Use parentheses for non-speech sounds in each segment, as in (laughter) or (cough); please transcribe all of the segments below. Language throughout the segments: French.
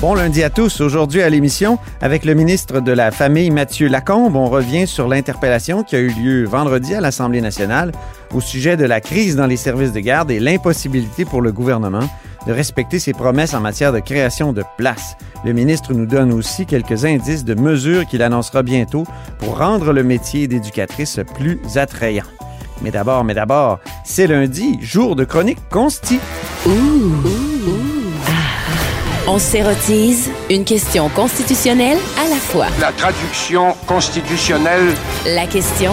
Bon lundi à tous. Aujourd'hui à l'émission, avec le ministre de la Famille Mathieu Lacombe, on revient sur l'interpellation qui a eu lieu vendredi à l'Assemblée nationale au sujet de la crise dans les services de garde et l'impossibilité pour le gouvernement de respecter ses promesses en matière de création de places. Le ministre nous donne aussi quelques indices de mesures qu'il annoncera bientôt pour rendre le métier d'éducatrice plus attrayant. Mais d'abord, mais d'abord, c'est lundi, jour de chronique consti. On s'érotise une question constitutionnelle à la fois. La traduction constitutionnelle. La question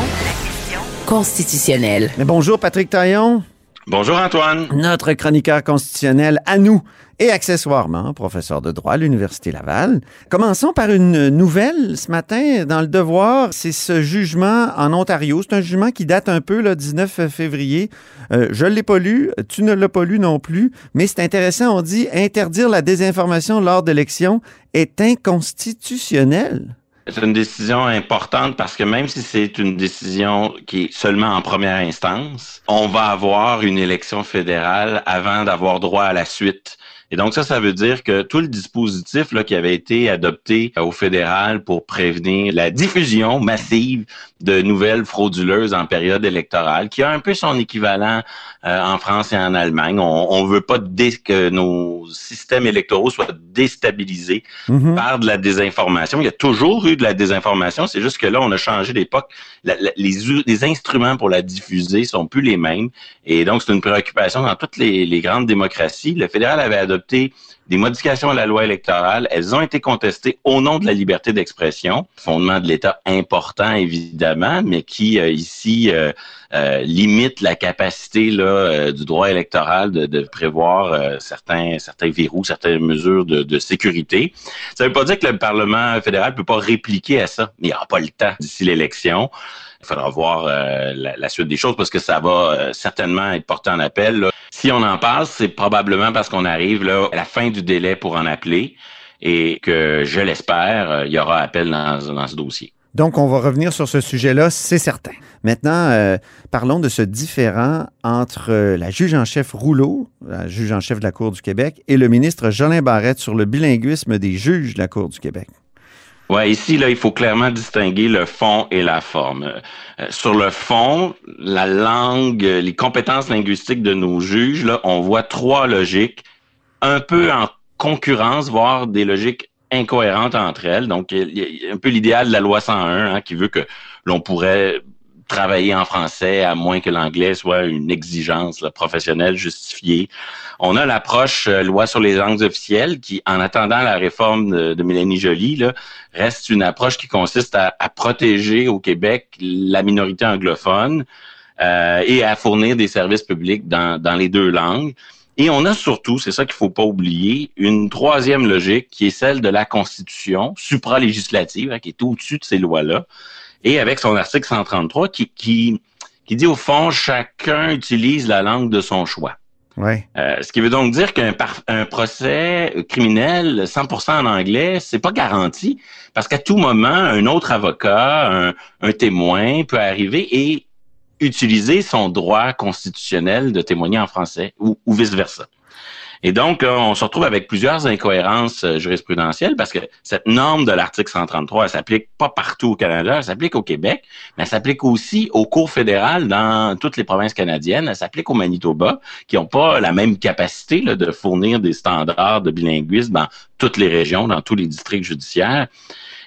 constitutionnelle. Mais bonjour Patrick Taillon, Bonjour Antoine. notre chroniqueur constitutionnel à nous et accessoirement professeur de droit à l'Université Laval. Commençons par une nouvelle ce matin dans le Devoir. C'est ce jugement en Ontario. C'est un jugement qui date un peu, le 19 février. Euh, je l'ai pas lu, tu ne l'as pas lu non plus, mais c'est intéressant. On dit interdire la désinformation lors d'élections est inconstitutionnel. C'est une décision importante parce que même si c'est une décision qui est seulement en première instance, on va avoir une élection fédérale avant d'avoir droit à la suite. Et donc ça, ça veut dire que tout le dispositif là, qui avait été adopté au fédéral pour prévenir la diffusion massive de nouvelles frauduleuses en période électorale, qui a un peu son équivalent euh, en France et en Allemagne. On, on veut pas que nos systèmes électoraux soient déstabilisés Mhm. par de la désinformation. Il y a toujours eu de la désinformation, c'est juste que là, on a changé d'époque. Les, les instruments pour la diffuser sont plus les mêmes. Et donc, c'est une préoccupation dans toutes les, les grandes démocraties. Le fédéral avait adopté des modifications à la loi électorale. Elles ont été contestées au nom de la liberté d'expression, fondement de l'État important, évidemment, mais qui, euh, ici, euh, euh, limite la capacité là, euh, du droit électoral de, de prévoir euh, certains, certains verrous, certaines mesures de, de sécurité. Ça ne veut pas dire que le Parlement fédéral peut pas répliquer à ça, il n'y aura pas le temps d'ici l'élection. Il faudra voir euh, la, suite des choses parce que ça va euh, certainement être porté en appel. Si on en passe, c'est probablement parce qu'on arrive là, à la fin du délai pour en appeler et que, je l'espère, euh, il y aura appel dans, ce dossier. Donc, on va revenir sur ce sujet-là, c'est certain. Maintenant, parlons de ce différend entre la juge en chef Rouleau, la juge en chef de la Cour du Québec, et le ministre Jolin Barrette sur le bilinguisme des juges de la Cour du Québec. Ouais, ici, là, il faut clairement distinguer le fond et la forme. Euh, sur le fond, la langue, les compétences linguistiques de nos juges, là, on voit trois logiques un peu en concurrence, voire des logiques incohérentes entre elles. Donc, il y a un peu l'idéal de la loi 101 hein, qui veut que l'on pourrait travailler en français à moins que l'anglais soit une exigence là, professionnelle justifiée. On a l'approche euh, loi sur les langues officielles qui, en attendant la réforme de, de Mélanie Joly, là, reste une approche qui consiste à, à protéger au Québec la minorité anglophone euh, et à fournir des services publics dans, dans les deux langues. Et on a surtout, c'est ça qu'il faut pas oublier, une troisième logique qui est celle de la Constitution supralégislative, hein, qui est au-dessus de ces lois-là, et avec son article 133 qui, qui, qui dit au fond, chacun utilise la langue de son choix. Oui. Euh, ce qui veut donc dire qu'un un procès criminel 100% en anglais, c'est pas garanti parce qu'à tout moment, un autre avocat, un, un témoin peut arriver et utiliser son droit constitutionnel de témoigner en français ou, ou vice-versa. Et donc, là, on se retrouve avec plusieurs incohérences euh, jurisprudentielles parce que cette norme de l'article 133, elle s'applique pas partout au Canada, elle s'applique au Québec, mais elle s'applique aussi aux cours fédérales dans toutes les provinces canadiennes, elle s'applique au Manitoba, qui n'ont pas la même capacité de fournir des standards de bilinguisme dans toutes les régions, dans tous les districts judiciaires.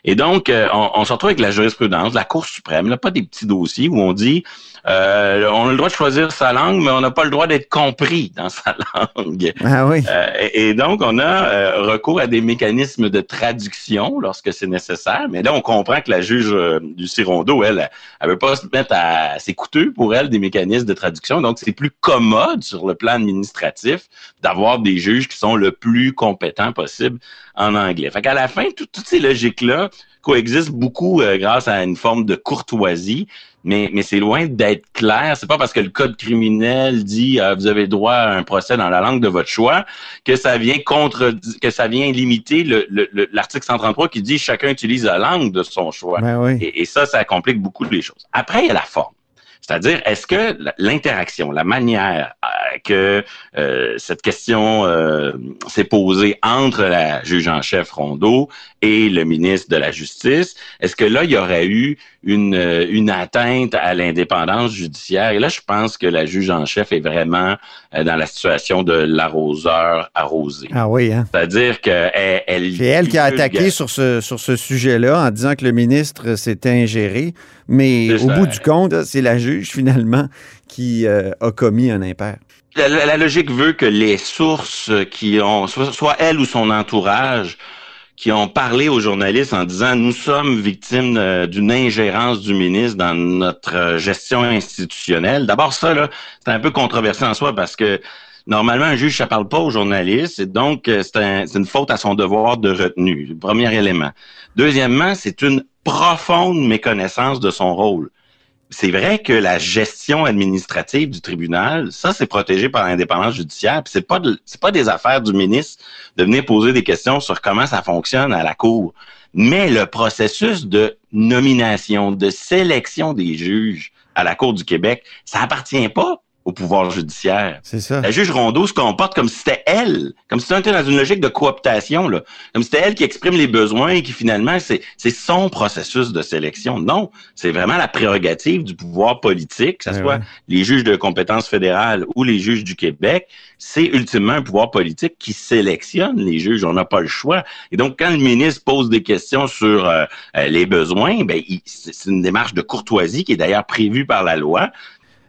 Et donc, euh, on, on se retrouve avec la jurisprudence, la Cour suprême, là, pas des petits dossiers où on dit Euh, on a le droit de choisir sa langue, mais on n'a pas le droit d'être compris dans sa langue. Ah oui. Euh, et, et donc, on a euh, recours à des mécanismes de traduction lorsque c'est nécessaire. Mais là, on comprend que la juge du Cirondo, elle, elle veut pas se mettre à... C'est coûteux pour elle, des mécanismes de traduction. Donc, c'est plus commode sur le plan administratif d'avoir des juges qui sont le plus compétents possible en anglais. Fait qu'à la fin, tout- toutes ces logiques-là coexistent beaucoup euh, grâce à une forme de courtoisie, mais, mais c'est loin d'être clair. C'est pas parce que le code criminel dit euh, vous avez droit à un procès dans la langue de votre choix que ça vient contre que ça vient limiter le- le- le- l'article 133 qui dit chacun utilise la langue de son choix. Ben oui. Et, et ça, ça complique beaucoup les choses. Après, il y a la forme. C'est-à-dire, est-ce que l'interaction, la manière euh, que euh, cette question euh, s'est posée entre la juge en chef Rondeau et le ministre de la Justice, est-ce que là, il y aurait eu une, euh, une atteinte à l'indépendance judiciaire? Et là, je pense que la juge en chef est vraiment euh, dans la situation de l'arroseur arrosé. Ah oui, hein? C'est-à-dire qu'elle... Elle, C'est elle qui a attaqué sur ce, sur ce sujet-là en disant que le ministre s'était ingéré. Mais au ça. bout du compte, c'est la juge, finalement, qui euh, a commis un impair. La, la- la logique veut que les sources qui ont, soit, soit elle ou son entourage, qui ont parlé aux journalistes en disant nous sommes victimes euh, d'une ingérence du ministre dans notre euh, gestion institutionnelle. D'abord ça là, c'est un peu controversé en soi parce que normalement un juge ça parle pas aux journalistes et donc euh, c'est une faute à son devoir de retenue. Premier élément. Deuxièmement, c'est une profonde méconnaissance de son rôle c'est vrai que la gestion administrative du tribunal, ça c'est protégé par l'indépendance judiciaire, puis c'est pas c'est pas des affaires du ministre de venir poser des questions sur comment ça fonctionne à la cour. Mais le processus de nomination, de sélection des juges à la Cour du Québec, ça appartient pas au pouvoir judiciaire. C'est ça. La juge Rondeau se comporte comme si c'était elle, comme si on était dans une logique de cooptation, là. comme si c'était elle qui exprime les besoins et qui finalement, c'est c'est son processus de sélection. Non, c'est vraiment la prérogative du pouvoir politique, que ce Ouais, soit ouais. les juges de compétence fédérale ou les juges du Québec. C'est ultimement un pouvoir politique qui sélectionne les juges. On n'a pas le choix. Et donc, quand le ministre pose des questions sur euh, euh, les besoins, ben, c'est une démarche de courtoisie qui est d'ailleurs prévue par la loi.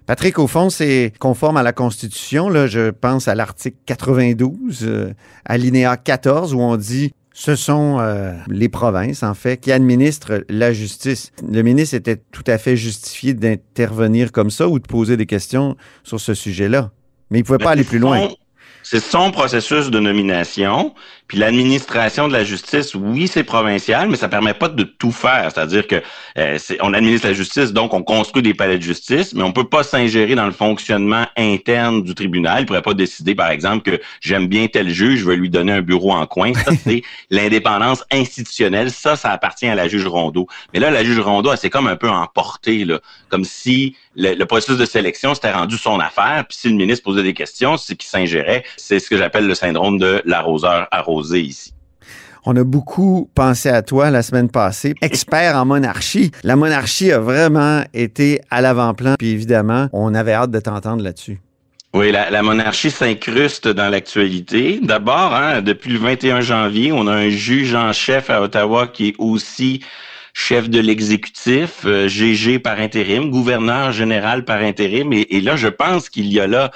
Patrick, au fond, c'est conforme à la Constitution. Là, je pense à l'article 92, euh, alinéa 14, où on dit ce sont euh, les provinces, en fait, qui administrent la justice. Le ministre était tout à fait justifié d'intervenir comme ça ou de poser des questions sur ce sujet-là. Mais il ne pouvait pas aller plus loin. C'est son processus de nomination. Puis l'administration de la justice, oui, c'est provincial, mais ça permet pas de tout faire. C'est-à-dire que euh, on administre la justice, donc on construit des palais de justice, mais on peut pas s'ingérer dans le fonctionnement interne du tribunal. Il pourrait pas décider, par exemple, que j'aime bien tel juge, je vais lui donner un bureau en coin. Ça, c'est (laughs) l'indépendance institutionnelle. Ça, ça appartient à la juge Rondeau. Mais là, la juge Rondeau, elle s'est comme un peu emportée, là, comme si le, le processus de sélection s'était rendu son affaire. Puis si le ministre posait des questions, c'est qu'il s'ingérait. C'est ce que j'appelle le syndrome de l'arroseur arrosé ici. On a beaucoup pensé à toi la semaine passée, expert en monarchie. La monarchie a vraiment été à l'avant-plan, puis évidemment, on avait hâte de t'entendre là-dessus. Oui, la, la monarchie s'incruste dans l'actualité. D'abord, hein, depuis le 21 janvier, on a un juge en chef à Ottawa qui est aussi chef de l'exécutif, euh, GG par intérim, gouverneur général par intérim. Et, et là, je pense qu'il y a là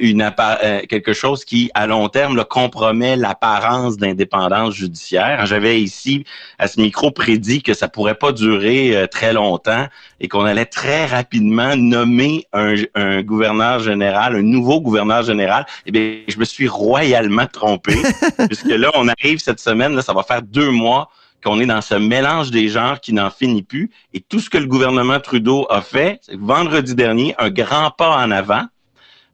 une appa- euh, quelque chose qui, à long terme, là, compromet l'apparence d'indépendance judiciaire. J'avais ici, à ce micro, prédit que ça pourrait pas durer euh, très longtemps et qu'on allait très rapidement nommer un, un gouverneur général, un nouveau gouverneur général. Eh bien, je me suis royalement trompé, (laughs) puisque là, on arrive cette semaine, là, ça va faire deux mois qu'on est dans ce mélange des genres qui n'en finit plus. Et tout ce que le gouvernement Trudeau a fait, c'est vendredi dernier, un grand pas en avant.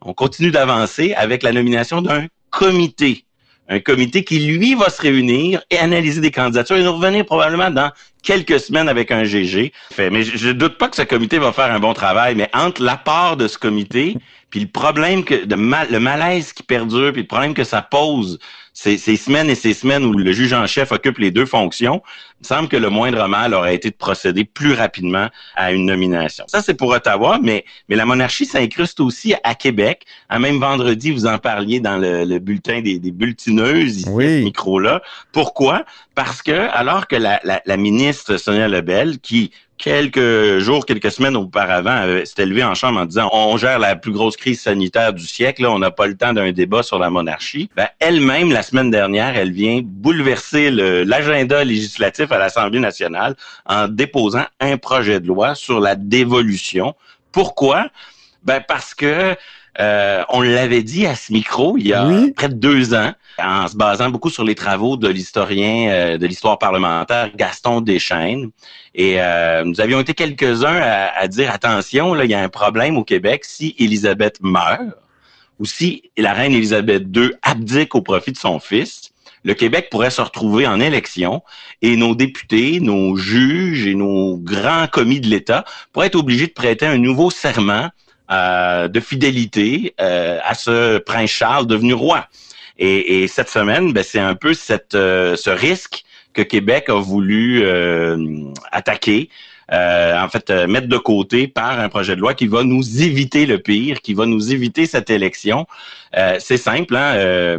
On continue d'avancer avec la nomination d'un comité. Un comité qui, lui, va se réunir et analyser des candidatures et nous revenir probablement dans quelques semaines avec un GG. Mais je, je doute pas que ce comité va faire un bon travail, mais entre l'apport de ce comité puis le problème que le malaise qui perdure puis le problème que ça pose ces, ces semaines et ces semaines où le juge en chef occupe les deux fonctions, il me semble que le moindre mal aurait été de procéder plus rapidement à une nomination. Ça, c'est pour Ottawa, mais, mais la monarchie s'incruste aussi à Québec. À même vendredi, vous en parliez dans le, le bulletin des, des bulletineuses, ici, Oui. à ce micro-là. Pourquoi? Parce que, alors que la, la, la ministre Sonia Lebel, qui quelques jours, quelques semaines auparavant, s'est élevé en chambre en disant on gère la plus grosse crise sanitaire du siècle, on n'a pas le temps d'un débat sur la monarchie. Ben, elle-même, la semaine dernière, elle vient bouleverser l'agenda législatif à l'Assemblée nationale en déposant un projet de loi sur la dévolution. Pourquoi? Ben parce que euh, on l'avait dit à ce micro il y a près de deux ans, en se basant beaucoup sur les travaux de l'historien euh, de l'histoire parlementaire Gaston Deschaines. Et euh, nous avions été quelques-uns à, dire attention, là, il y a un problème au Québec si Élisabeth meurt ou si la reine Élisabeth II abdique au profit de son fils. Le Québec pourrait se retrouver en élection et nos députés, nos juges et nos grands commis de l'État pourraient être obligés de prêter un nouveau serment euh, de fidélité euh, à ce prince Charles devenu roi. Et, cette semaine, ben, c'est un peu euh, ce risque que Québec a voulu attaquer. en fait, mettre de côté par un projet de loi qui va nous éviter le pire, qui va nous éviter cette élection. c'est simple, hein?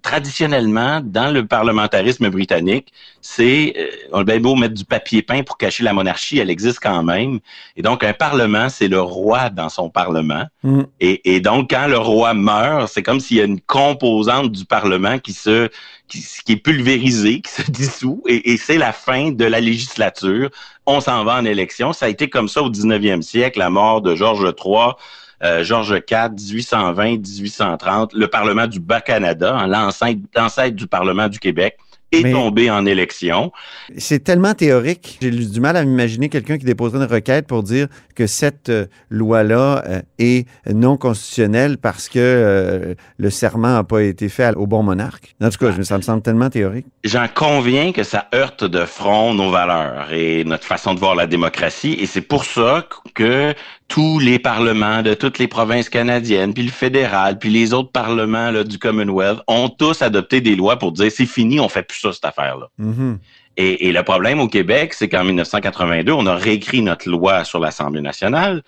Traditionnellement, dans le parlementarisme britannique, c'est, euh, on a bien beau mettre du papier peint pour cacher la monarchie, elle existe quand même. Et donc, un parlement, c'est le roi dans son parlement. Mm. Et, donc, quand le roi meurt, c'est comme s'il y a une composante du parlement qui se, qui, qui est pulvérisée, qui se (laughs) dissout, et, et c'est la fin de la législature. On s'en va en élection. Ça a été comme ça au 19e siècle, la mort de Georges III euh, Georges IV, 1820-1830, le Parlement du Bas-Canada, hein, l'ancêtre du Parlement du Québec, est tombé en élection. C'est tellement théorique. J'ai du mal à m'imaginer quelqu'un qui déposerait une requête pour dire que cette euh, loi-là euh, est non constitutionnelle parce que euh, le serment n'a pas été fait au bon monarque. En tout cas, ça me semble tellement théorique. J'en conviens que ça heurte de front nos valeurs et notre façon de voir la démocratie. Et c'est pour ça que tous les parlements de toutes les provinces canadiennes, puis le fédéral, puis les autres parlements là, du Commonwealth ont tous adopté des lois pour dire c'est fini, on fait plus ça cette affaire-là. Mm-hmm. Et, le problème au Québec, c'est qu'en 1982, on a réécrit notre loi sur l'Assemblée nationale.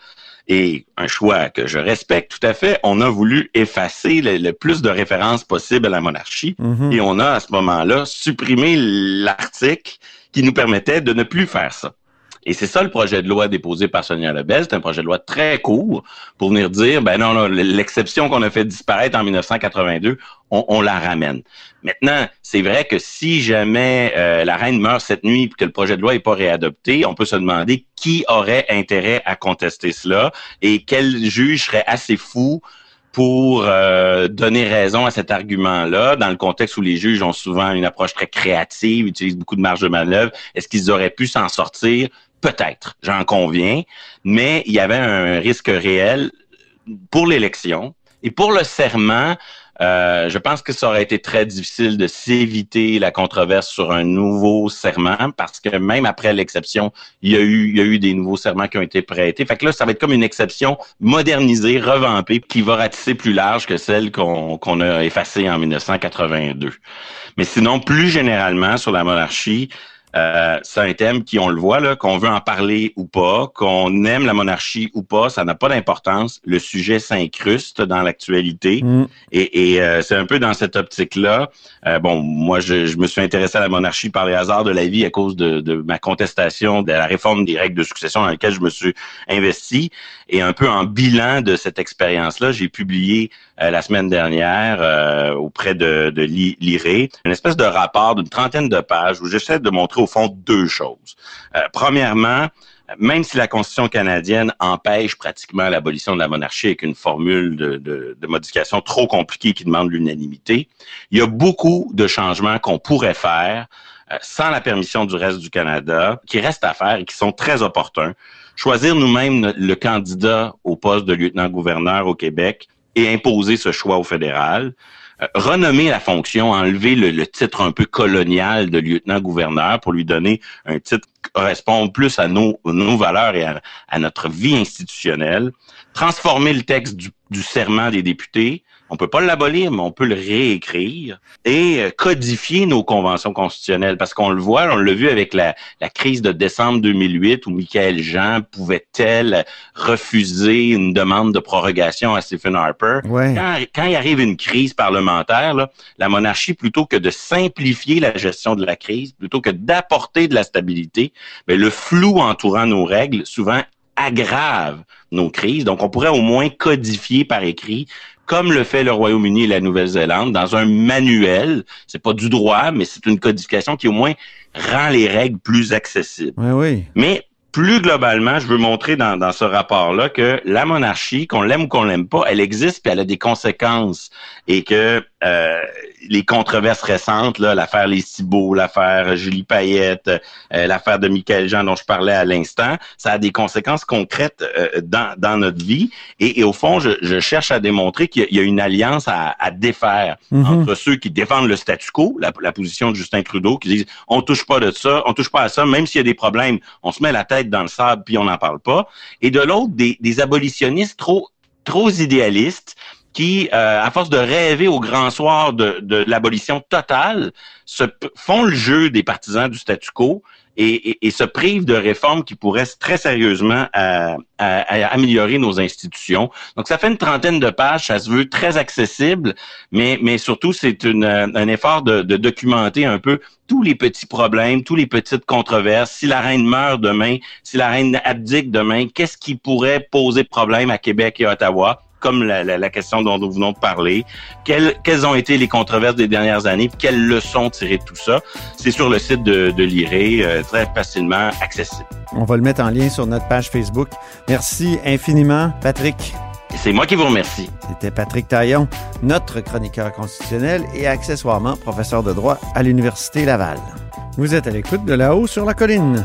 Et un choix que je respecte tout à fait, on a voulu effacer le, plus de références possibles à la monarchie. Mm-hmm. Et on a à ce moment-là supprimé l'article qui nous permettait de ne plus faire ça. Et c'est ça le projet de loi déposé par Sonia Lebel. C'est un projet de loi très court pour venir dire, ben non, non l'exception qu'on a fait disparaître en 1982, on, la ramène. Maintenant, c'est vrai que si jamais euh, la reine meurt cette nuit et que le projet de loi n'est pas réadopté, on peut se demander qui aurait intérêt à contester cela et quel juge serait assez fou pour euh, donner raison à cet argument-là, dans le contexte où les juges ont souvent une approche très créative, utilisent beaucoup de marge de manœuvre, est-ce qu'ils auraient pu s'en sortir? Peut-être, j'en conviens, mais il y avait un risque réel pour l'élection et pour le serment. Euh, je pense que ça aurait été très difficile de s'éviter la controverse sur un nouveau serment parce que même après l'exception, il y a eu, des nouveaux serments qui ont été prêtés. Fait que là, ça va être comme une exception modernisée, revampée, qui va ratisser plus large que celle qu'on a effacée en 1982. Mais sinon, plus généralement sur la monarchie, euh, c'est un thème qui, on le voit, là, qu'on veut en parler ou pas, qu'on aime la monarchie ou pas, ça n'a pas d'importance. Le sujet s'incruste dans l'actualité. Mm. Et, euh, c'est un peu dans cette optique-là. Euh, bon, moi, je, me suis intéressé à la monarchie par les hasards de la vie à cause de, de, ma contestation de la réforme des règles de succession dans laquelle je me suis investi. Et un peu en bilan de cette expérience-là, j'ai publié la semaine dernière auprès de, de l'IRE une espèce de rapport d'une trentaine de pages où j'essaie de montrer au fond deux choses. Euh, premièrement, même si la Constitution canadienne empêche pratiquement l'abolition de la monarchie avec une formule de, modification trop compliquée qui demande l'unanimité, il y a beaucoup de changements qu'on pourrait faire euh, sans la permission du reste du Canada, qui restent à faire et qui sont très opportuns. Choisir nous-mêmes le candidat au poste de lieutenant-gouverneur au Québec et imposer ce choix au fédéral. Euh, renommer la fonction, enlever le, titre un peu colonial de lieutenant-gouverneur pour lui donner un titre qui correspond plus à nos, valeurs et à, notre vie institutionnelle, transformer le texte du serment des députés on peut pas l'abolir, mais on peut le réécrire et euh, codifier nos conventions constitutionnelles. Parce qu'on le voit, on l'a vu avec la, crise de décembre 2008 où Michael Jean pouvait-elle refuser une demande de prorogation à Stephen Harper. Quand, il arrive une crise parlementaire, la monarchie, plutôt que de simplifier la gestion de la crise, plutôt que d'apporter de la stabilité, Mais le flou entourant nos règles souvent aggrave nos crises. Donc, on pourrait au moins codifier par écrit comme le fait le Royaume-Uni et la Nouvelle-Zélande, dans un manuel. C'est pas du droit, mais c'est une codification qui au moins rend les règles plus accessibles. Oui, oui. Mais plus globalement, je veux montrer dans, dans ce rapport-là que la monarchie, qu'on l'aime ou qu'on l'aime pas, elle existe puis elle a des conséquences et que euh, les controverses récentes, là, l'affaire Les Cibaux, l'affaire Julie Payette, euh, l'affaire de Michael Jean dont je parlais à l'instant, ça a des conséquences concrètes euh, dans, dans notre vie. Et, et au fond, je, je, cherche à démontrer qu'il y, a une alliance à, à défaire Mhm. entre ceux qui défendent le statu quo, la, la position de Justin Trudeau, qui disent on touche pas de ça, on touche pas à ça, même s'il y a des problèmes, on se met la tête dans le sable puis on n'en parle pas. Et de l'autre, des, abolitionnistes trop idéalistes qui, euh, à force de rêver au grand soir de, l'abolition totale, font le jeu des partisans du statu quo et, et- et se privent de réformes qui pourraient très sérieusement à- à- à améliorer nos institutions. Donc, ça fait une trentaine de pages, ça se veut très accessible, mais, mais surtout, c'est euh, un effort de, de documenter un peu tous les petits problèmes, tous les petites controverses. Si la reine meurt demain, si la reine abdique demain, qu'est-ce qui pourrait poser problème à Québec et à Ottawa? Comme la, la, la question dont nous venons de parler. Quelles, quelles ont été les controverses des dernières années? puis Quelles leçons tirer de tout ça? C'est sur le site de, de l'IRE, euh, très facilement accessible. On va le mettre en lien sur notre page Facebook. Merci infiniment, Patrick. C'est moi qui vous remercie. C'était Patrick Taillon, notre chroniqueur constitutionnel et accessoirement professeur de droit à l'Université Laval. Vous êtes à l'écoute de là-haut sur la colline.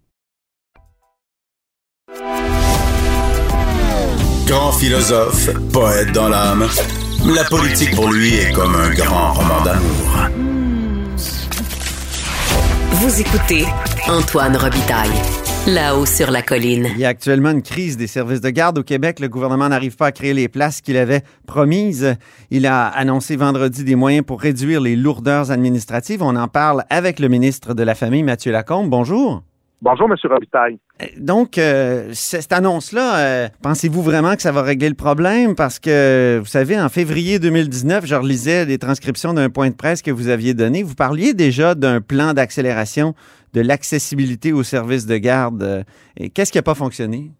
Grand philosophe, poète dans l'âme, la politique pour lui est comme un grand roman d'amour. Vous écoutez Antoine Robitaille, là-haut sur la colline. Il y a actuellement une crise des services de garde au Québec. Le gouvernement n'arrive pas à créer les places qu'il avait promises. Il a annoncé vendredi des moyens pour réduire les lourdeurs administratives. On en parle avec le ministre de la Famille, Mathieu Lacombe. Bonjour. Bonjour, M. Robitaille. Euh, Donc, euh, cette annonce-là, euh, pensez-vous vraiment que ça va régler le problème? Parce que, vous savez, en février 2019, je relisais les transcriptions d'un point de presse que vous aviez donné. Vous parliez déjà d'un plan d'accélération de l'accessibilité aux services de garde. Et Qu'est-ce qui n'a pas fonctionné?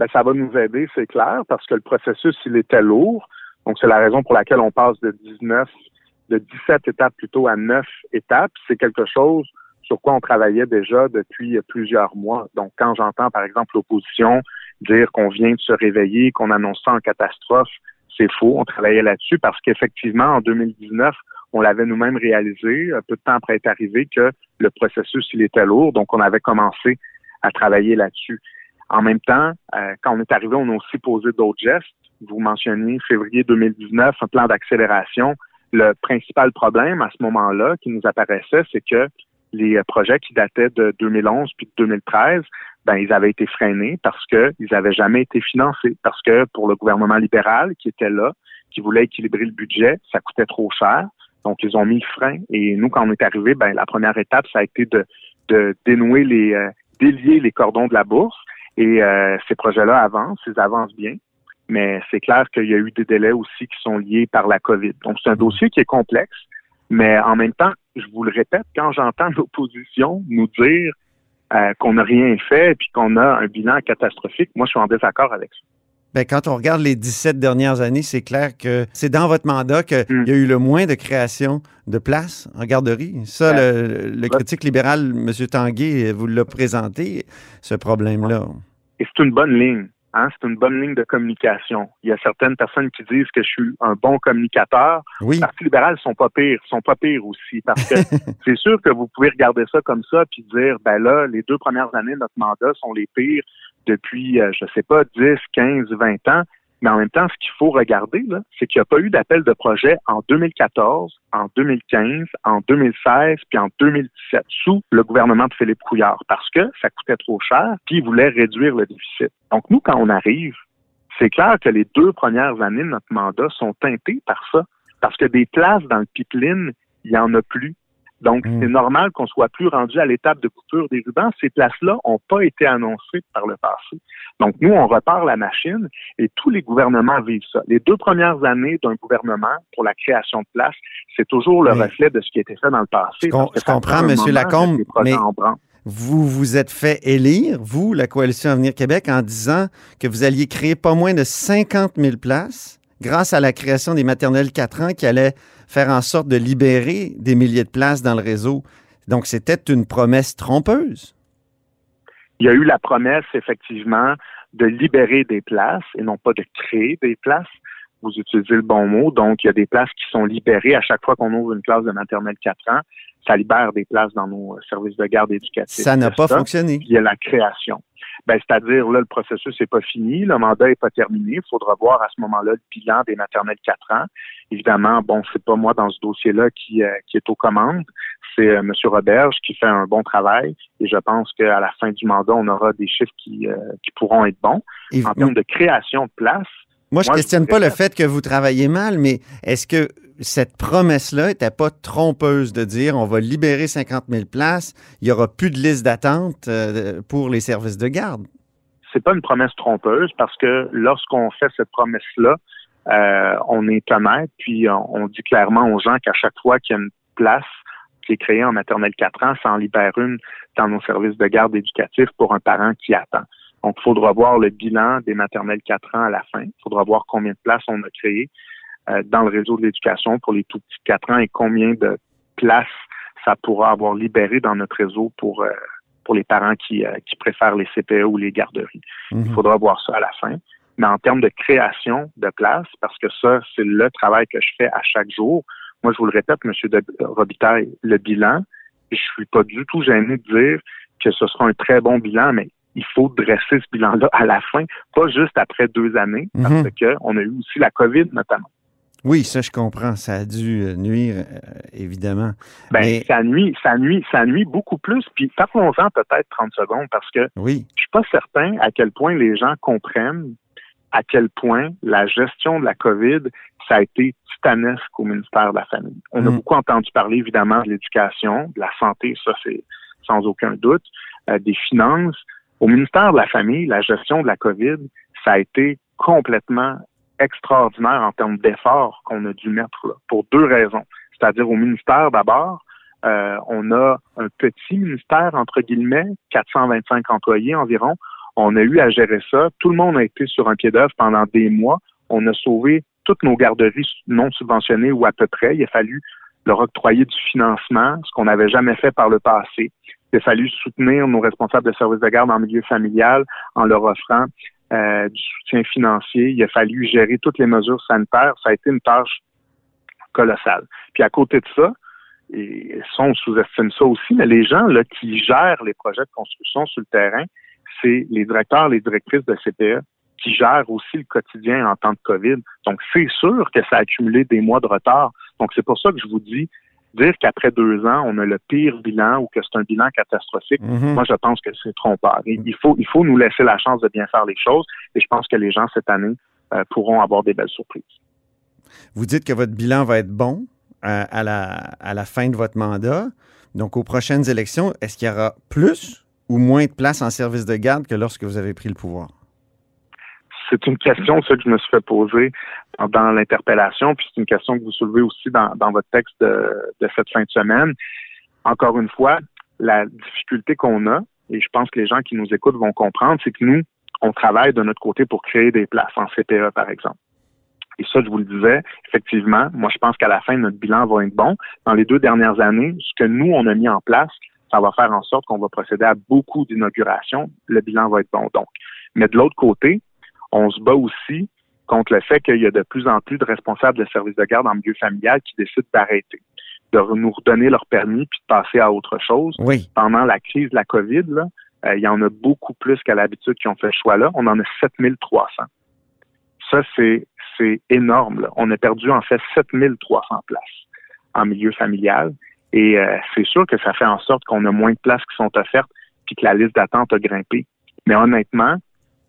Ben, ça va nous aider, c'est clair, parce que le processus, il était lourd. Donc, c'est la raison pour laquelle on passe de 19, de 17 étapes plutôt à 9 étapes. C'est quelque chose sur quoi on travaillait déjà depuis plusieurs mois. Donc, quand j'entends, par exemple, l'opposition dire qu'on vient de se réveiller, qu'on annonce ça en catastrophe, c'est faux. On travaillait là-dessus parce qu'effectivement, en 2019, on l'avait nous-mêmes réalisé, peu de temps après être arrivé, que le processus, il était lourd. Donc, on avait commencé à travailler là-dessus. En même temps, euh, quand on est arrivé, on a aussi posé d'autres gestes. Vous mentionniez février 2019, un plan d'accélération. Le principal problème à ce moment-là qui nous apparaissait, c'est que les projets qui dataient de 2011 puis de 2013, ben ils avaient été freinés parce que ils avaient jamais été financés parce que pour le gouvernement libéral qui était là, qui voulait équilibrer le budget, ça coûtait trop cher. Donc ils ont mis frein et nous quand on est arrivé, ben la première étape ça a été de, de dénouer les euh, délier les cordons de la bourse et euh, ces projets-là avancent, ils avancent bien. Mais c'est clair qu'il y a eu des délais aussi qui sont liés par la COVID. Donc c'est un dossier qui est complexe. Mais en même temps, je vous le répète, quand j'entends (laughs) l'opposition nous dire euh, qu'on n'a rien fait et puis qu'on a un bilan catastrophique, moi, je suis en désaccord avec ça. Bien, quand on regarde les 17 dernières années, c'est clair que c'est dans votre mandat qu'il Mm. y a eu le moins de création de places en garderie. Ça, le, le critique libéral, M. Tanguay, vous l'a présenté, ce problème-là. Et c'est une bonne ligne. Hein? C'est une bonne ligne de communication. Il y a certaines personnes qui disent que je suis un bon communicateur. Oui. Les partis libéraux sont pas pires, sont pas pires aussi, parce que (laughs) c'est sûr que vous pouvez regarder ça comme ça puis dire, ben là, les deux premières années de notre mandat sont les pires depuis, euh, je sais pas, 10, 15, 20 ans. Mais en même temps, ce qu'il faut regarder, c'est qu'il n'y a pas eu d'appel de projet en 2014, en 2015, en 2016, puis en 2017, sous le gouvernement de Philippe Couillard, parce que ça coûtait trop cher, puis il voulait réduire le déficit. Donc, nous, quand on arrive, c'est clair que les deux premières années de notre mandat sont teintées par ça, parce que des places dans le pipeline, il n'y en a plus. Donc, Mm. c'est normal qu'on soit plus rendu à l'étape de coupure des rubans. Ces places-là n'ont pas été annoncées par le passé. Donc, nous, on repart la machine et tous les gouvernements vivent ça. Les deux premières années d'un gouvernement pour la création de places, c'est toujours le Oui. reflet de ce qui a été fait dans le passé. Je com- comprends, M. Lacombe, mais-. Vous vous êtes fait élire, vous, la Coalition Avenir Québec, en disant que vous alliez créer pas moins de 50 000 places grâce à la création des maternelles 4 ans qui allait faire en sorte de libérer des milliers de places dans le réseau. Donc, c'était une promesse trompeuse. Il y a eu la promesse, effectivement, de libérer des places et non pas de créer des places. Vous utilisez le bon mot. Donc, il y a des places qui sont libérées à chaque fois qu'on ouvre une classe de maternelle 4 ans. Ça libère des places dans nos services de garde éducatifs. Ça n'a pas Ça, fonctionné. Il y a la création. Ben, c'est-à-dire, là, le processus n'est pas fini, le mandat n'est pas terminé. Il faudra voir à ce moment-là le bilan des maternelles 4 ans. Évidemment, bon, c'est pas moi dans ce dossier-là qui, euh, qui est aux commandes. C'est euh, M. Roberge qui fait un bon travail. Et je pense qu'à la fin du mandat, on aura des chiffres qui, euh, qui pourront être bons. Et- En termes de création de places, moi, je je questionne pas le fait que vous travaillez mal, mais est-ce que cette promesse-là n'était pas trompeuse de dire on va libérer 50 000 places, il n'y aura plus de liste d'attente euh, pour les services de garde? c'est pas une promesse trompeuse parce que lorsqu'on fait cette promesse-là, euh, on est honnête, puis on, on dit clairement aux gens qu'à chaque fois qu'il y a une place qui est créée en maternelle 4 ans, ça en libère une dans nos services de garde éducatifs pour un parent qui attend. Donc, il faudra voir le bilan des maternelles 4 ans à la fin. Il faudra voir combien de places on a créées euh, dans le réseau de l'éducation pour les tout petits 4 ans et combien de places ça pourra avoir libéré dans notre réseau pour, euh, pour les parents qui, euh, qui préfèrent les CPE ou les garderies. Mhm. Il faudra voir ça à la fin. Mais en termes de création de places, parce que ça, c'est le travail que je fais à chaque jour. Moi, je vous le répète, M. De Robitaille, le bilan, je suis pas du tout gêné de dire que ce sera un très bon bilan, mais il faut dresser ce bilan-là à la fin, pas juste après deux années, parce Mhm. que on a eu aussi la COVID notamment. Oui, ça, je comprends. Ça a dû euh, nuire, euh, évidemment. Ben, Mais- ça nuit, ça nuit, ça nuit beaucoup plus. Puis parlons-en peut-être 30 secondes, parce que Oui. je suis pas certain à quel point les gens comprennent à quel point la gestion de la COVID, ça a été titanesque au ministère de la Famille. On a Mm. beaucoup entendu parler, évidemment, de l'éducation, de la santé, ça c'est sans aucun doute, euh, des finances. Au ministère de la Famille, la gestion de la COVID, ça a été complètement extraordinaire en termes d'efforts qu'on a dû mettre là, pour deux raisons. C'est-à-dire au ministère d'abord, euh, on a un petit ministère, entre guillemets, 425 employés environ. On a eu à gérer ça. Tout le monde a été sur un pied d'œuvre pendant des mois. On a sauvé toutes nos garderies non subventionnées ou à peu près. Il a fallu leur octroyer du financement, ce qu'on n'avait jamais fait par le passé. Il a fallu soutenir nos responsables de services de garde en milieu familial en leur offrant euh, du soutien financier. Il a fallu gérer toutes les mesures sanitaires. Ça a été une tâche colossale. Puis à côté de ça, et ça, on sous-estime ça aussi, mais les gens là, qui gèrent les projets de construction sur le terrain, c'est les directeurs, les directrices de CPE qui gèrent aussi le quotidien en temps de COVID. Donc, c'est sûr que ça a accumulé des mois de retard. Donc, c'est pour ça que je vous dis, dire qu'après deux ans, on a le pire bilan ou que c'est un bilan catastrophique, Mhm. moi, je pense que c'est trompeur. Et Il faut, il faut nous laisser la chance de bien faire les choses et je pense que les gens, cette année, euh, pourront avoir des belles surprises. Vous dites que votre bilan va être bon euh, à, la, à la fin de votre mandat. Donc, aux prochaines élections, est-ce qu'il y aura plus ou moins de place en service de garde que lorsque vous avez pris le pouvoir? C'est une question, que je me suis fait poser dans l'interpellation, puis c'est une question que vous soulevez aussi dans, dans votre texte de, de cette fin de semaine. Encore une fois, la difficulté qu'on a, et je pense que les gens qui nous écoutent vont comprendre, c'est que nous, on travaille de notre côté pour créer des places en CPE, par exemple. Et ça, je vous le disais, effectivement, moi, je pense qu'à la fin, notre bilan va être bon. Dans les deux dernières années, ce que nous, on a mis en place, ça va faire en sorte qu'on va procéder à beaucoup d'inaugurations. Le bilan va être bon, donc. Mais de l'autre côté, on se bat aussi contre le fait qu'il y a de plus en plus de responsables de services de garde en milieu familial qui décident d'arrêter, de nous redonner leur permis puis de passer à autre chose. Oui. Pendant la crise de la COVID, là, euh, il y en a beaucoup plus qu'à l'habitude qui ont fait ce choix-là. On en a 7300. Ça, c'est c'est énorme. Là. On a perdu en fait 7300 places en milieu familial. Et euh, c'est sûr que ça fait en sorte qu'on a moins de places qui sont offertes puis que la liste d'attente a grimpé. Mais honnêtement,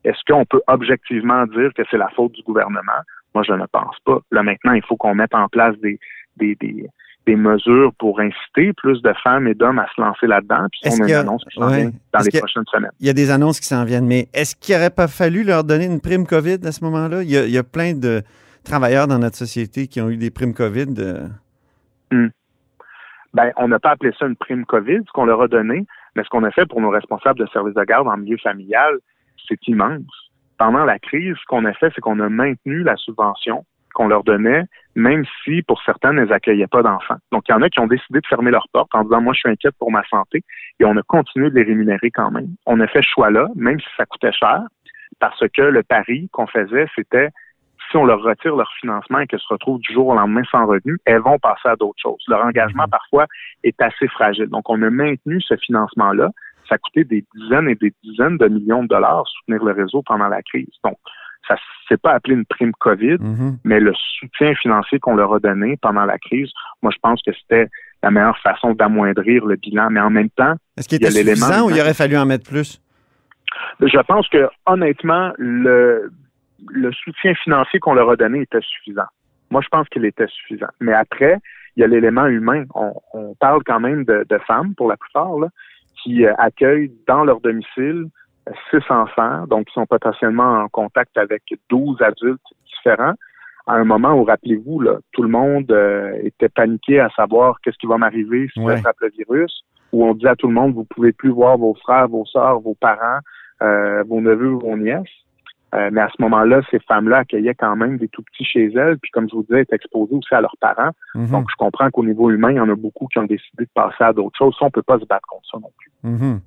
est-ce qu'on peut objectivement dire que c'est la faute du gouvernement? Moi, je ne pense pas. Là, maintenant, il faut qu'on mette en place des, des, des, des mesures pour inciter plus de femmes et d'hommes à se lancer là-dedans. Puis on a une annonce qui s'en vient dans les prochaines semaines. Il y a des annonces qui s'en viennent, mais est-ce qu'il n'aurait pas fallu leur donner une prime COVID à ce moment-là? Il, y a plein de travailleurs dans notre société qui ont eu des primes COVID. Euh. Hmm. Ben, on n'a pas appelé ça une prime COVID, ce qu'on leur a donné, mais ce qu'on a fait pour nos responsables de services de garde en milieu familial, c'est immense. Pendant la crise, ce qu'on a fait, c'est qu'on a maintenu la subvention qu'on leur donnait, même si pour certains, elles n'accueillaient pas d'enfants. Donc, il y en a qui ont décidé de fermer leurs portes en disant, moi, je suis inquiète pour ma santé, et on a continué de les rémunérer quand même. On a fait ce choix-là, même si ça coûtait cher, parce que le pari qu'on faisait, c'était si on leur retire leur financement et qu'elles se retrouvent du jour au lendemain sans revenu, elles vont passer à d'autres choses. Leur engagement, mhm. parfois, est assez fragile. Donc, on a maintenu ce financement-là. Ça a coûté des dizaines et des dizaines de millions de dollars soutenir le réseau pendant la crise. Donc, ça s'est pas appelé une prime COVID, mhm. mais le soutien financier qu'on leur a donné pendant la crise, moi, je pense que c'était la meilleure façon d'amoindrir le bilan. Mais en même temps, est-ce qu'il était suffisant ou il aurait fallu en mettre plus? Je pense que honnêtement, le le soutien financier qu'on leur a donné était suffisant. Moi, je pense qu'il était suffisant. Mais après, il y a l'élément humain. On, parle quand même de, femmes, pour la plupart, là, qui euh, accueillent dans leur domicile euh, six enfants, donc qui sont potentiellement en contact avec douze adultes différents. À un moment où, rappelez-vous, tout le monde euh, était paniqué à savoir qu'est-ce qui va m'arriver si ouais. je le virus, où on dit à tout le monde, vous pouvez plus voir vos frères, vos sœurs, vos parents, vos neveux, vos nièces. Euh, mais à ce moment-là, ces femmes-là accueillaient quand même des tout petits chez elles, puis comme je vous disais, étaient exposées aussi à leurs parents. Mhm. Donc, je comprends qu'au niveau humain, il y en a beaucoup qui ont décidé de passer à d'autres choses. Ça, on ne peut pas se battre contre ça non plus. Mhm.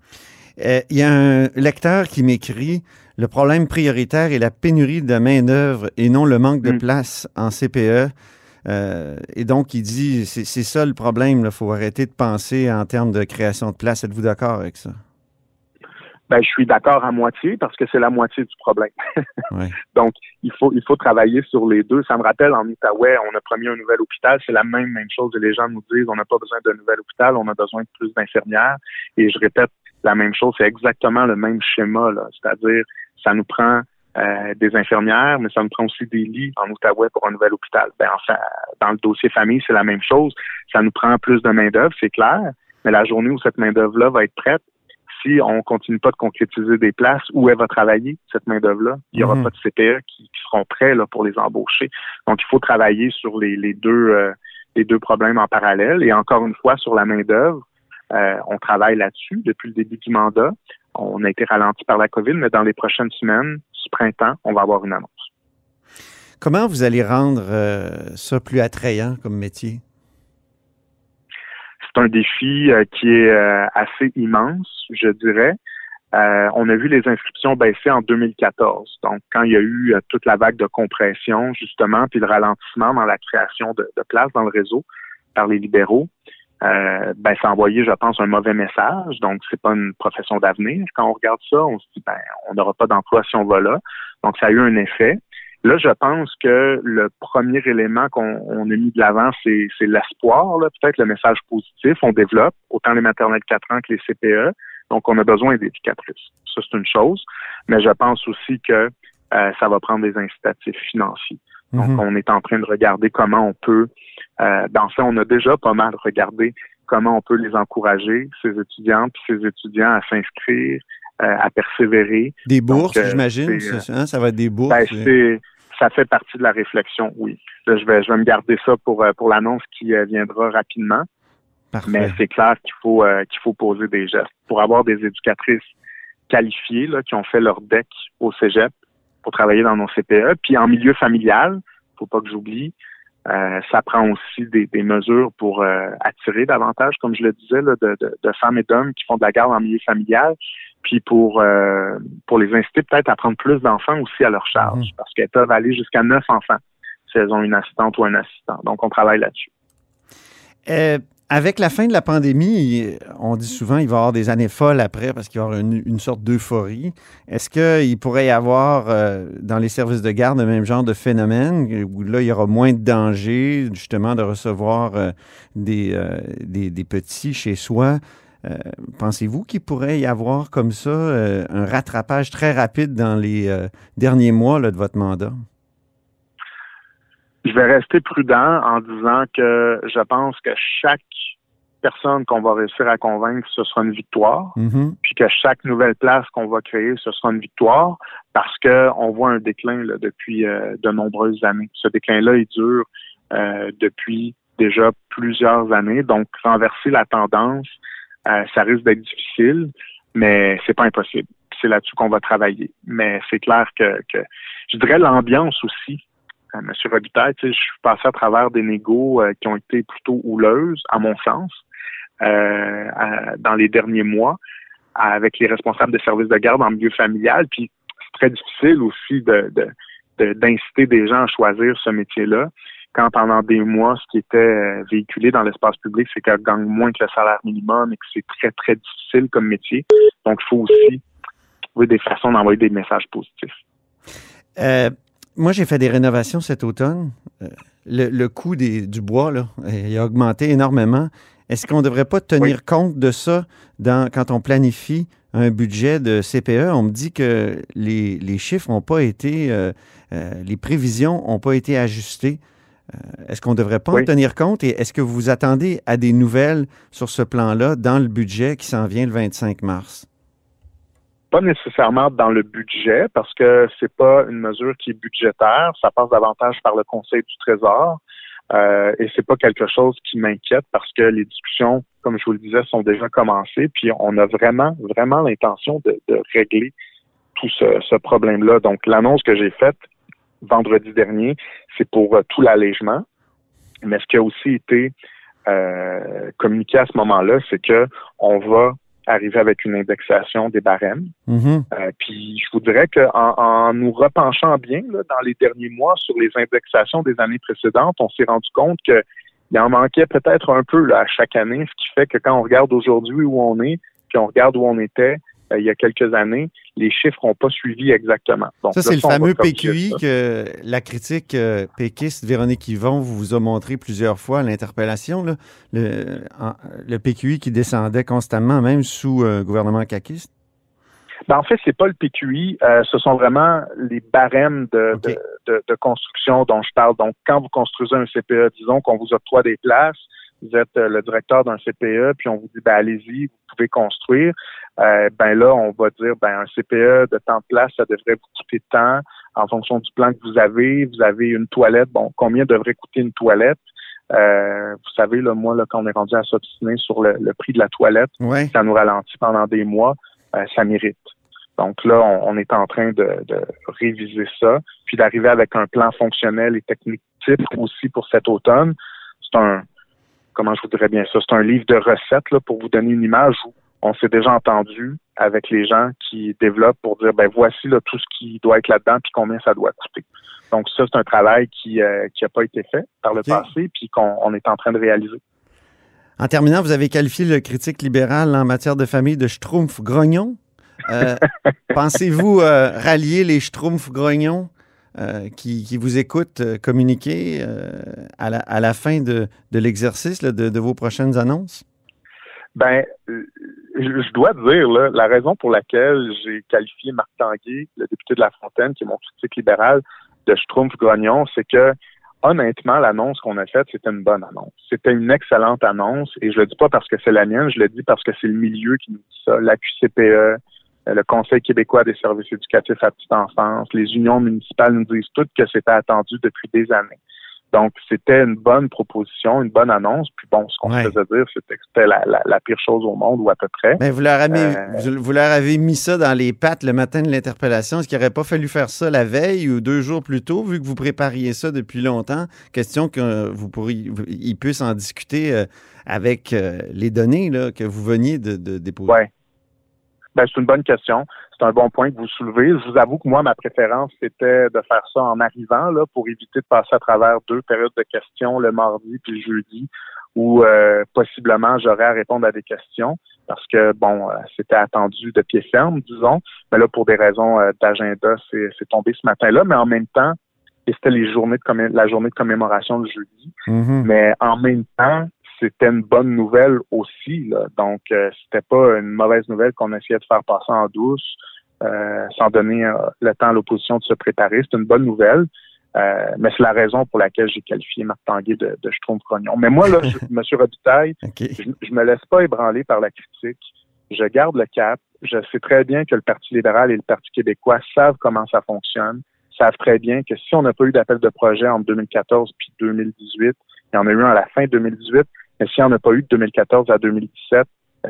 Euh, il y a un lecteur qui m'écrit Le problème prioritaire est la pénurie de main-d'œuvre et non le manque de mm. place en CPE. Euh, et donc, il dit c'est ça le problème. Il faut arrêter de penser en termes de création de place. Êtes-vous d'accord avec ça? Ben, je suis d'accord à moitié parce que c'est la moitié du problème. (laughs) Donc, il faut, il faut travailler sur les deux. Ça me rappelle en Outaouais, on a promis un nouvel hôpital. C'est la même, même chose. Les gens nous disent, on n'a pas besoin d'un nouvel hôpital, on a besoin de plus d'infirmières. Et je répète la même chose. C'est exactement le même schéma, là. C'est-à-dire, ça nous prend euh, des infirmières, mais ça nous prend aussi des lits en Outaouais pour un nouvel hôpital. Ben, enfin, dans le dossier famille, c'est la même chose. Ça nous prend plus de main-d'œuvre, c'est clair. Mais la journée où cette main-d'œuvre-là va être prête, si on continue pas de concrétiser des places, où elle va travailler, cette main-d'œuvre-là? Il n'y aura mhm. pas de CPE qui, seront prêts là, pour les embaucher. Donc, il faut travailler sur les, deux euh, les deux problèmes en parallèle. Et encore une fois, sur la main-d'œuvre, euh, on travaille là-dessus depuis le début du mandat. On a été ralenti par la COVID, mais dans les prochaines semaines, ce printemps, on va avoir une annonce. Comment vous allez rendre euh, ça plus attrayant comme métier? C'est un défi euh, qui est euh, assez immense, je dirais. Euh, on a vu les inscriptions baisser en 2014. Donc, quand il y a eu toute la vague de compression, justement, puis le ralentissement dans la création de, places dans le réseau par les libéraux, ben, ça a envoyé, je pense, un mauvais message. Donc, c'est pas une profession d'avenir. Quand on regarde ça, on se dit, ben, on n'aura pas d'emploi si on va là. Donc, ça a eu un effet. Là, je pense que le premier élément qu'on a mis de l'avant, c'est l'espoir, peut-être le message positif. On développe autant les maternelles 4 ans que les CPE. Donc, on a besoin d'éducatrices. Ça, c'est une chose. Mais je pense aussi que euh, ça va prendre des incitatifs financiers. Donc, mhm. on est en train de regarder comment on peut, euh, dans ça, on a déjà pas mal regardé comment on peut les encourager, ces étudiantes et ces étudiants à s'inscrire, à persévérer. Des bourses, euh, j'imagine, hein, ça? Va être des bourses. Ben, ça fait partie de la réflexion, oui. je vais, je vais me garder ça pour, euh, pour l'annonce qui viendra rapidement. Mais c'est clair qu'il faut, qu'il faut poser des gestes. Pour avoir des éducatrices qualifiées là, qui ont fait leur DEC au cégep pour travailler dans nos CPE, puis en milieu familial, faut pas que j'oublie, euh, ça prend aussi des, mesures pour euh, attirer davantage, comme je le disais, de, femmes et d'hommes qui font de la garde en milieu familial, puis pour euh, pour les inciter peut-être à prendre plus d'enfants aussi à leur charge, mhm. parce qu'elles peuvent aller jusqu'à neuf enfants si elles ont une assistante ou un assistant. Donc, on travaille là-dessus. avec la fin de la pandémie, on dit souvent qu'il va y avoir des années folles après parce qu'il va y avoir une, une sorte d'euphorie. Est-ce qu'il pourrait y avoir euh, dans les services de garde le même genre de phénomène où là, il y aura moins de danger justement de recevoir euh, des, euh, des, des, petits chez soi? Pensez-vous qu'il pourrait y avoir comme ça un rattrapage très rapide dans les derniers mois là, de votre mandat? Je vais rester prudent en disant que je pense que chaque personne qu'on va réussir à convaincre, ce sera une victoire. Mm-hmm. Puis que chaque nouvelle place qu'on va créer, ce sera une victoire parce que on voit un déclin là, depuis euh, de nombreuses années. Ce déclin-là, il dure euh, depuis déjà plusieurs années. Donc, renverser la tendance, euh, ça risque d'être difficile, mais c'est pas impossible. C'est là-dessus qu'on va travailler. Mais c'est clair que, que je dirais l'ambiance aussi euh, Monsieur Robitaille, je suis passé à travers des négos euh, qui ont été plutôt houleuses, à mon sens, euh, dans les derniers mois, avec les responsables de services de garde en milieu familial. Puis c'est très difficile aussi d'inciter des gens à choisir ce métier-là quand pendant des mois, ce qui était véhiculé dans l'espace public, c'est qu'elle gagne moins que le salaire minimum et que c'est très, très difficile comme métier. Donc, il faut aussi trouver des façons d'envoyer des messages positifs. Euh, moi, j'ai fait des rénovations cet automne. Euh, le, coût des, du bois là, il a augmenté énormément. Est-ce qu'on ne devrait pas tenir compte de ça dans, quand on planifie un budget de CPE? On me dit que les, les chiffres n'ont pas été, euh, euh, les prévisions n'ont pas été ajustées. Est-ce qu'on ne devrait pas en tenir compte et est-ce que vous vous attendez à des nouvelles sur ce plan-là dans le budget qui s'en vient le 25 mars? pas nécessairement dans le budget parce que c'est pas une mesure qui est budgétaire, ça passe davantage par le Conseil du Trésor. Euh, et c'est pas quelque chose qui m'inquiète parce que les discussions, comme je vous le disais, sont déjà commencées. Puis on a vraiment, vraiment l'intention de, régler tout ce, problème-là. Donc l'annonce que j'ai faite vendredi dernier, c'est pour euh, tout l'allègement. Mais ce qui a aussi été euh, communiqué à ce moment-là, c'est que on va arriver avec une indexation des barèmes. Mm-hmm. Euh, puis je vous dirais qu'en en, nous repenchant bien là, dans les derniers mois sur les indexations des années précédentes, on s'est rendu compte que il en manquait peut-être un peu là, à chaque année, ce qui fait que quand on regarde aujourd'hui où on est, puis on regarde où on était, euh, il y a quelques années, les chiffres n'ont pas suivi exactement. ça, c'est le fameux PQI que la critique euh, péquiste Véronique Yvon vous a montré plusieurs fois à l'interpellation. Le, le, PQI qui descendait constamment, même sous euh, gouvernement caquiste? Ben, en fait, c'est pas le PQI, ce sont vraiment les barèmes de, de, de, construction dont je parle. Donc, quand vous construisez un CPE, disons qu'on vous octroie des places, vous êtes le directeur d'un CPE, puis on vous dit ben allez-y, vous pouvez construire. Euh, ben là, on va dire, ben un CPE de temps de place, ça devrait vous coûter tant en fonction du plan que vous avez. Vous avez une toilette, bon, combien devrait coûter une toilette? Euh, vous savez, là, moi, là, quand on est rendu à s'obstiner sur le, prix de la toilette, ça nous ralentit pendant des mois, euh, ça mérite. Donc là, on, est en train de, réviser ça, puis d'arriver avec un plan fonctionnel et technique type aussi pour cet automne. C'est un, comment je vous dirais bien ça, c'est un livre de recettes là, pour vous donner une image où on s'est déjà entendu avec les gens qui développent pour dire ben voici là, tout ce qui doit être là-dedans puis combien ça doit coûter. Donc ça c'est un travail qui n'a euh, pas été fait par le passé puis qu'on est en train de réaliser. En terminant, vous avez qualifié le critique libéral en matière de famille de schtroumpf grognon. Euh, (laughs) pensez-vous euh, rallier les schtroumpfs grognons qui, vous écoutent communiquer à la, fin de, l'exercice de vos prochaines annonces? Ben, euh, je dois dire, la raison pour laquelle j'ai qualifié Marc Tanguay, le député de La Fontaine, qui est mon critique libéral, de Schtroumpf-Grognon, c'est que, honnêtement, l'annonce qu'on a faite, c'était une bonne annonce. C'était une excellente annonce, et je le dis pas parce que c'est la mienne, je le dis parce que c'est le milieu qui nous dit ça, la QCPE, euh, le Conseil québécois des services éducatifs à petite enfance, les unions municipales nous disent toutes que c'était attendu depuis des années. Donc, c'était une bonne proposition, une bonne annonce. Puis bon, ce qu'on se faisait dire, c'était que c'était la, pire chose au monde, ou à peu près. Mais vous leur, avez, euh, vous leur avez mis ça dans les pattes le matin de l'interpellation. Est-ce qu'il n'aurait pas fallu faire ça la veille ou deux jours plus tôt, vu que vous prépariez ça depuis longtemps? Question que vous pourriez, ils puissent en discuter euh, avec euh, les données là, que vous veniez de, de déposer. Oui. Ben, c'est une bonne question. C'est un bon point que vous soulevez. Je vous avoue que moi, ma préférence, c'était de faire ça en arrivant, là, pour éviter de passer à travers deux périodes de questions, le mardi puis le jeudi, où euh, possiblement j'aurais à répondre à des questions parce que, bon, euh, c'était attendu de pied ferme, disons. Mais là, pour des raisons euh, d'agenda, c'est tombé ce matin-là. Mais en même temps, et c'était les journées de la journée de commémoration de jeudi. Mhm. Mais en même temps, c'était une bonne nouvelle aussi. Là. Donc, euh, c'était pas une mauvaise nouvelle qu'on essayait de faire passer en douce, euh, sans donner euh, le temps à l'opposition de se préparer. C'est une bonne nouvelle. Mais c'est la raison pour laquelle j'ai qualifié Marc Tanguay de, de crognon. Mais moi, là, je, (laughs) M. Robitaille, je, je me laisse pas ébranler par la critique. Je garde le cap. Je sais très bien que le Parti libéral et le Parti québécois savent comment ça fonctionne, savent très bien que si on n'a pas eu d'appel de projet en 2014 puis 2018, il y en a eu un à la fin 2018, mais s'il n'y en a pas eu de 2014 à 2017,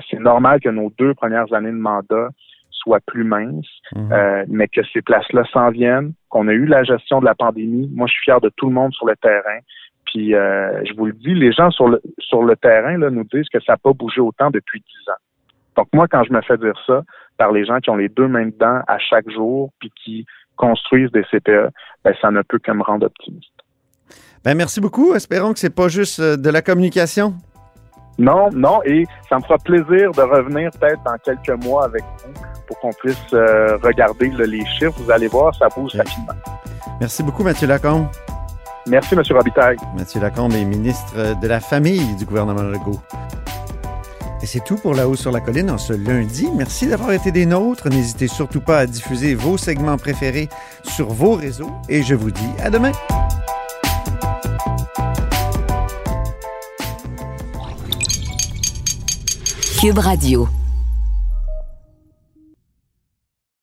c'est normal que nos deux premières années de mandat soient plus minces, Mhm. euh, mais que ces places-là s'en viennent, qu'on a eu la gestion de la pandémie. Moi, je suis fier de tout le monde sur le terrain. Puis, euh, je vous le dis, les gens sur le, sur le terrain là, nous disent que ça n'a pas bougé autant depuis dix ans. Donc, moi, quand je me fais dire ça par les gens qui ont les deux mains dedans à chaque jour, puis qui construisent des CPE, ben, ça ne peut que me rendre optimiste. Ben, merci beaucoup. Espérons que c'est pas juste euh, de la communication. Non, non, et ça me fera plaisir de revenir peut-être dans quelques mois avec vous pour qu'on puisse euh, regarder là, les chiffres. Vous allez voir, ça bouge Oui. rapidement. Merci beaucoup, Mathieu Lacombe. Merci, M. Robitaille. Mathieu Lacombe est ministre de la Famille du gouvernement Legault. Et c'est tout pour La Haut sur la Colline en ce lundi. Merci d'avoir été des nôtres. N'hésitez surtout pas à diffuser vos segments préférés sur vos réseaux. Et je vous dis à demain. Cube Radio.